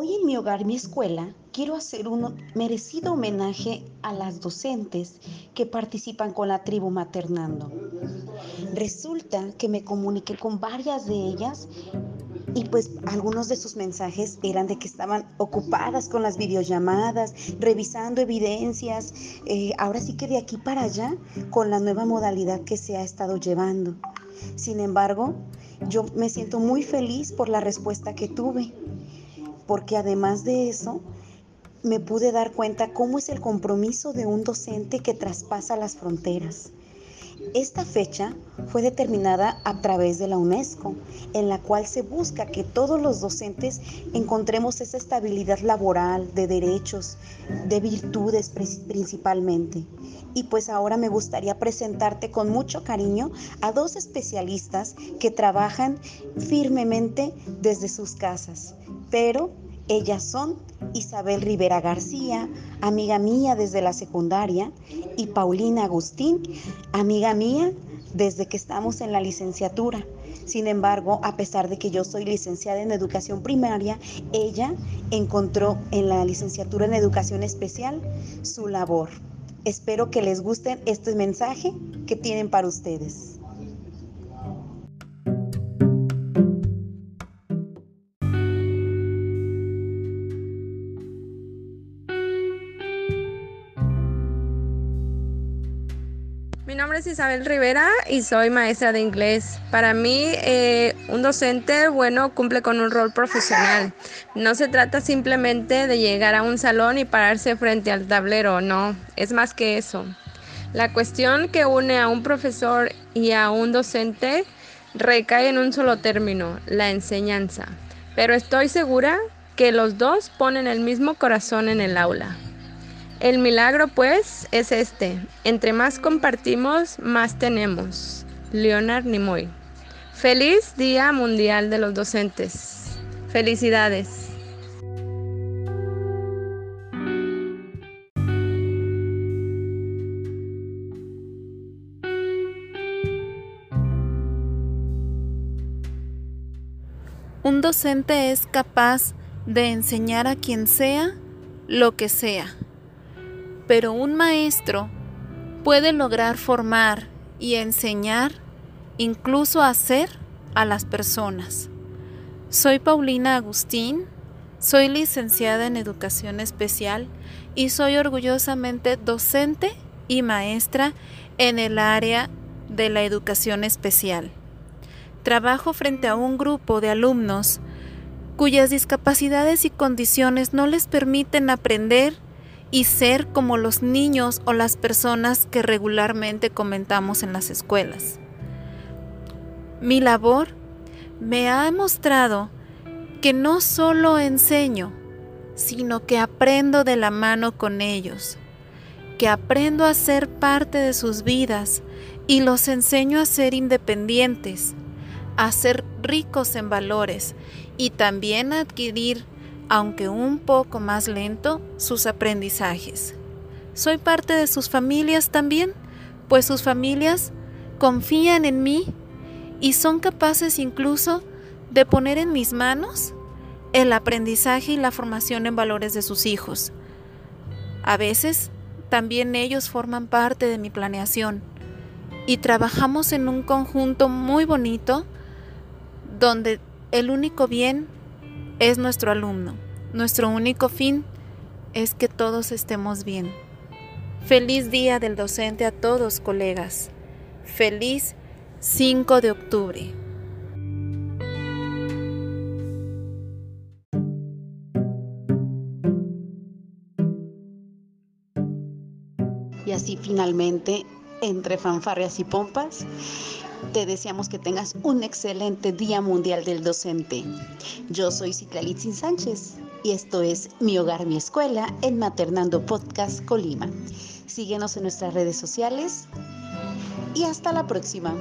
Hoy en mi hogar, mi escuela, quiero hacer un merecido homenaje a las docentes que participan con la tribu maternando. Resulta que me comuniqué con varias de ellas y pues algunos de sus mensajes eran de que estaban ocupadas con las videollamadas, revisando evidencias, eh, ahora sí que de aquí para allá, con la nueva modalidad que se ha estado llevando. Sin embargo, yo me siento muy feliz por la respuesta que tuve porque además de eso, me pude dar cuenta cómo es el compromiso de un docente que traspasa las fronteras. Esta fecha fue determinada a través de la UNESCO, en la cual se busca que todos los docentes encontremos esa estabilidad laboral, de derechos, de virtudes principalmente. Y pues ahora me gustaría presentarte con mucho cariño a dos especialistas que trabajan firmemente desde sus casas, pero ellas son Isabel Rivera García, amiga mía desde la secundaria, y Paulina Agustín, amiga mía desde que estamos en la licenciatura. Sin embargo, a pesar de que yo soy licenciada en educación primaria, ella encontró en la licenciatura en educación especial su labor. Espero que les guste este mensaje que tienen para ustedes. Mi nombre es Isabel Rivera y soy maestra de inglés. Para mí, eh, un docente bueno cumple con un rol profesional. No se trata simplemente de llegar a un salón y pararse frente al tablero, no, es más que eso. La cuestión que une a un profesor y a un docente recae en un solo término, la enseñanza. Pero estoy segura que los dos ponen el mismo corazón en el aula. El milagro, pues, es este. Entre más compartimos, más tenemos. Leonard Nimoy. Feliz Día Mundial de los Docentes. Felicidades. Un docente es capaz de enseñar a quien sea lo que sea pero un maestro puede lograr formar y enseñar, incluso hacer a las personas. Soy Paulina Agustín, soy licenciada en educación especial y soy orgullosamente docente y maestra en el área de la educación especial. Trabajo frente a un grupo de alumnos cuyas discapacidades y condiciones no les permiten aprender y ser como los niños o las personas que regularmente comentamos en las escuelas. Mi labor me ha mostrado que no solo enseño, sino que aprendo de la mano con ellos, que aprendo a ser parte de sus vidas y los enseño a ser independientes, a ser ricos en valores y también a adquirir aunque un poco más lento, sus aprendizajes. Soy parte de sus familias también, pues sus familias confían en mí y son capaces incluso de poner en mis manos el aprendizaje y la formación en valores de sus hijos. A veces también ellos forman parte de mi planeación y trabajamos en un conjunto muy bonito donde el único bien es nuestro alumno. Nuestro único fin es que todos estemos bien. Feliz Día del Docente a todos, colegas. Feliz 5 de octubre. Y así finalmente, entre fanfarrias y pompas, te deseamos que tengas un excelente Día Mundial del Docente. Yo soy Ciclalitzin Sánchez y esto es Mi Hogar, Mi Escuela en Maternando Podcast Colima. Síguenos en nuestras redes sociales y hasta la próxima.